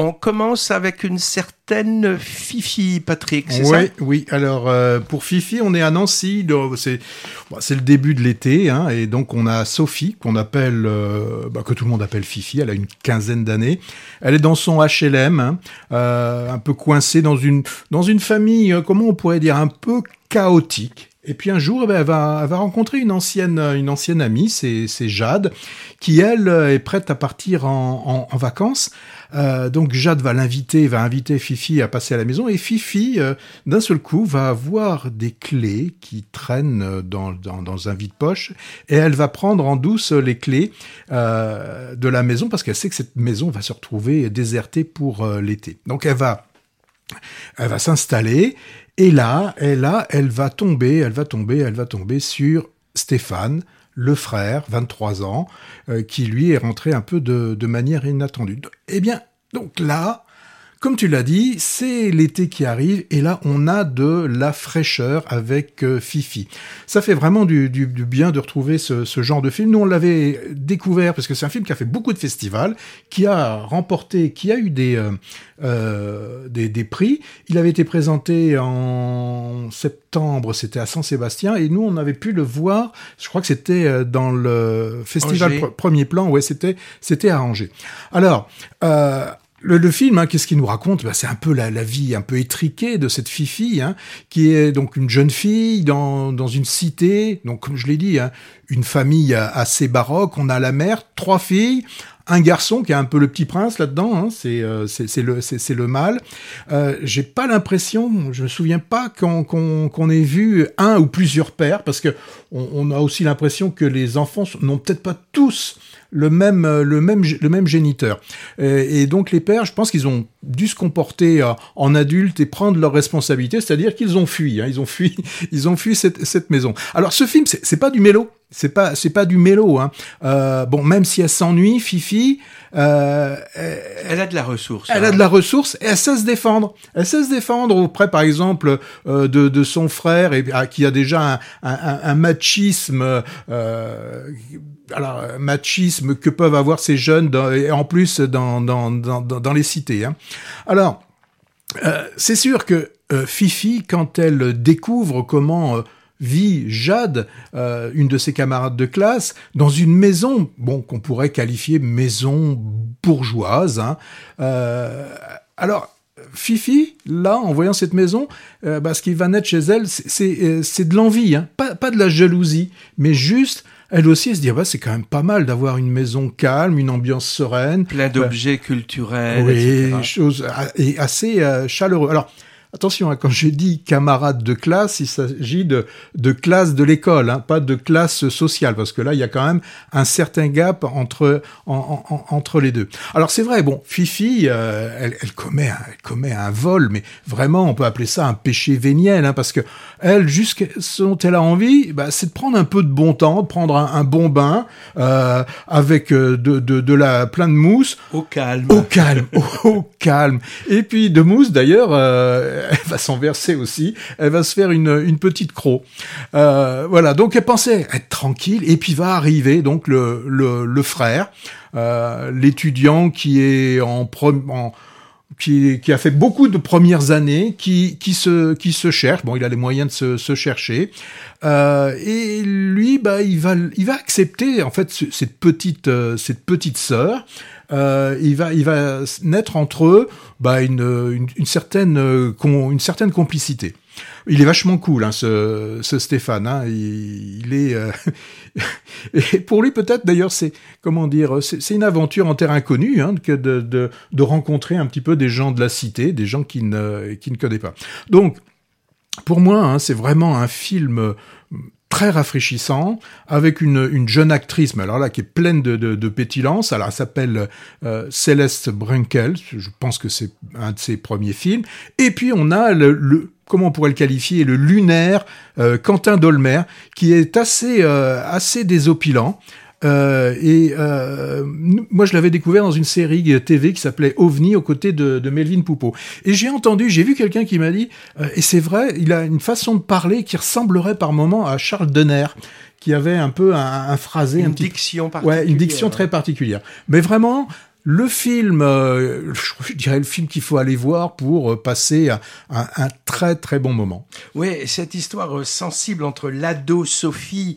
On commence avec une certaine Fifi, Patrick, c'est oui, ça? Oui, alors euh, pour Fifi, on est à Nancy, c'est le début de l'été, hein, et donc on a Sophie, qu'on appelle, euh, bah, que tout le monde appelle Fifi, elle a une quinzaine d'années. Elle est dans son HLM, hein, euh, un peu coincée dans une, dans une famille, comment on pourrait dire, un peu chaotique. Et puis un jour, eh ben, elle, va, rencontrer une ancienne, une ancienne amie, c'est Jade, qui elle est prête à partir en, en, vacances. Euh, donc Jade va l'inviter, va inviter Fifi à passer à la maison et Fifi, euh, d'un seul coup, va avoir des clés qui traînent dans, dans, un vide-poche et elle va prendre en douce les clés euh, de la maison parce qu'elle sait que cette maison va se retrouver désertée pour l'été. Donc elle va, elle va s'installer et là, elle, là, elle va tomber, elle va tomber, elle va tomber sur Stéphane, le frère, 23 ans, euh, qui lui est rentré un peu de manière inattendue. Eh bien, donc là, comme tu l'as dit, c'est l'été qui arrive et là on a de la fraîcheur avec euh, Fifi. Ça fait vraiment du, du, du bien de retrouver ce, ce, genre de film. Nous on l'avait découvert parce que c'est un film qui a fait beaucoup de festivals, qui a remporté, qui a eu des, euh, euh, des, des, prix. Il avait été présenté en septembre, c'était à Saint-Sébastien et nous on avait pu le voir. Je crois que c'était dans le festival pr premier plan. Ouais, c'était c'était à Angers. Alors. Euh, le, film, hein, qu'est-ce qu'il nous raconte? Bah, C'est un peu la, la, vie un peu étriquée de cette Fifi, hein, qui est donc une jeune fille dans, dans une cité, donc comme je l'ai dit, hein, une famille assez baroque. On a la mère, trois filles, un garçon qui est un peu le petit prince là-dedans, hein, c'est euh, le, c'est le mâle. Euh, J'ai pas l'impression, je me souviens pas qu'on qu qu ait vu un ou plusieurs pères, parce que on, on a aussi l'impression que les enfants n'ont peut-être pas tous le même, le même, le même géniteur. Et, et donc les pères, je pense qu'ils ont dû se comporter euh, en adultes et prendre leurs responsabilités, c'est-à-dire qu'ils ont fui, hein, ils ont fui, ils ont fui cette, cette maison. Alors ce film, c'est pas du mélo, c'est pas c'est pas du mélo hein. Euh, bon même si elle s'ennuie Fifi euh, elle, elle, a de la ressource elle hein. a de la ressource et elle sait se défendre elle sait se défendre auprès par exemple euh, de, de son frère et ah, qui a déjà un, un, un machisme euh, alors machisme que peuvent avoir ces jeunes dans, et en plus dans dans dans, dans les cités hein. alors euh, c'est sûr que Fifi quand elle découvre comment vit Jade, euh, une de ses camarades de classe, dans une maison, bon, qu'on pourrait qualifier maison bourgeoise. Hein. Euh, alors, Fifi, là, en voyant cette maison, euh, bah, ce qui va naître chez elle, c'est de l'envie, hein. pas, pas, de la jalousie, mais juste elle aussi elle se dit ah bah, c'est quand même pas mal d'avoir une maison calme, une ambiance sereine, plein d'objets culturels, oui, chose et assez euh, chaleureux. Alors Attention, hein, quand j'ai dit camarade de classe, il s'agit de, de classe de l'école, hein, pas de classe sociale, parce que là, il y a quand même un certain gap entre, en, en, entre les deux. Alors c'est vrai, bon, Fifi, euh, elle, elle, commet un, elle commet un vol, mais vraiment, on peut appeler ça un péché véniel, hein, parce que elle, jusqu'à ce dont elle a envie, bah, c'est de prendre un peu de bon temps, de prendre un, un bon bain, euh, avec de, de, de, la plein de mousse. Au calme. Au calme, au, au calme. Et puis de mousse, d'ailleurs. Euh, elle va s'en verser aussi, elle va se faire une, une petite croc. Euh, voilà, donc elle pensait être tranquille, et puis va arriver donc le, le, le frère, euh, l'étudiant qui est en, en qui, qui, a fait beaucoup de premières années, qui, qui, se, qui se cherche. Bon, il a les moyens de se, se chercher. Euh, et lui, bah, il va, il va accepter en fait cette petite, euh, cette petite sœur. Euh, il va, il va naître entre eux bah, une, une, une certaine, une certaine complicité. Il est vachement cool, hein, ce, ce Stéphane. Hein. Il, est euh... et pour lui peut-être d'ailleurs c'est comment dire, c'est une aventure en terre inconnue hein, que de, de, de, rencontrer un petit peu des gens de la cité, des gens qui ne qui ne connaît pas. Donc pour moi, hein, c'est vraiment un film très rafraîchissant, avec une, une, jeune actrice, mais alors là, qui est pleine de, de, pétillance. Alors, elle s'appelle euh, Céleste Brunkel, je pense que c'est un de ses premiers films. Et puis, on a le, le comment on pourrait le qualifier, le lunaire euh, Quentin Dolmer, qui est assez, euh, assez désopilant. Euh, et euh, moi, je l'avais découvert dans une série TV qui s'appelait OVNI aux côtés de, de Melvin Poupeau. Et j'ai entendu, j'ai vu quelqu'un qui m'a dit, euh, et c'est vrai, il a une façon de parler qui ressemblerait par moment à Charles Denner qui avait un peu un, un phrasé, une un diction petit, ouais, une diction très particulière. Mais vraiment, Le film, euh, je dirais le film qu'il faut aller voir pour euh, passer un, un, très très bon moment. Oui, cette histoire euh, sensible entre l'ado Sophie,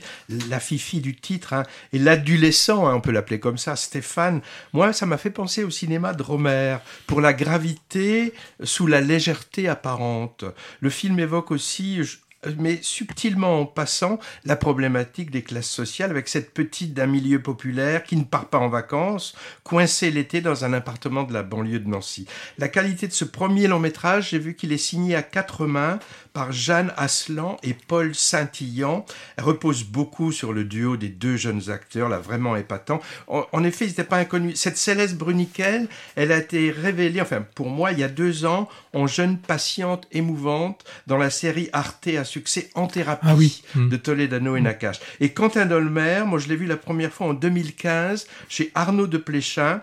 la fifi du titre, hein, et l'adolescent, hein, on peut l'appeler comme ça, Stéphane, moi ça m'a fait penser au cinéma de Romer, pour la gravité sous la légèreté apparente. Le film évoque aussi mais subtilement en passant la problématique des classes sociales avec cette petite d'un milieu populaire qui ne part pas en vacances, coincée l'été dans un appartement de la banlieue de Nancy. La qualité de ce premier long métrage, j'ai vu qu'il est signé à quatre mains par Jeanne Aslan et Paul Saint-Illan. Elle repose beaucoup sur le duo des deux jeunes acteurs, là vraiment épatant. En, effet, ils n'étaient pas inconnus. Cette Céleste Bruniquel, elle a été révélée, enfin pour moi, il y a deux ans, en jeune patiente émouvante dans la série Arte à succès En thérapie ah oui. Hmm. de Toledano et Nakache. Et Quentin Dolmer, moi je l'ai vu la première fois en 2015 chez Arnaud de Pléchin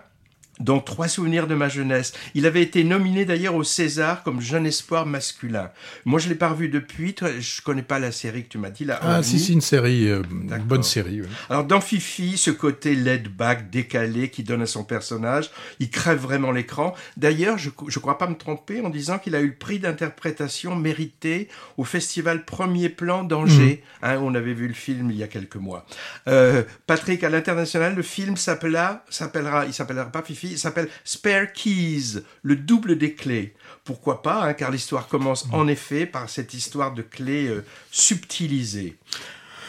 dont trois souvenirs de ma jeunesse. Il avait été nominé d'ailleurs au César comme jeune espoir masculin. Moi, je l'ai pas revu depuis. Je connais pas la série que tu m'as dit là. Ah, si, si, une série, euh, une bonne série. Alors, dans Fifi, ce côté laid back, décalé, qui donne à son personnage, il crève vraiment l'écran. D'ailleurs, je, je crois pas me tromper en disant qu'il a eu le prix d'interprétation mérité au festival Premier Plan d'Angers. Mmh. Hein, on avait vu le film il y a quelques mois. Euh, Patrick, à l'international, le film s'appellera, s'appellera, il s'appellera pas Fifi, il s'appelle Spare Keys, le double des clés. Pourquoi pas, hein, car l'histoire commence en effet par cette histoire de clés euh, subtilisées.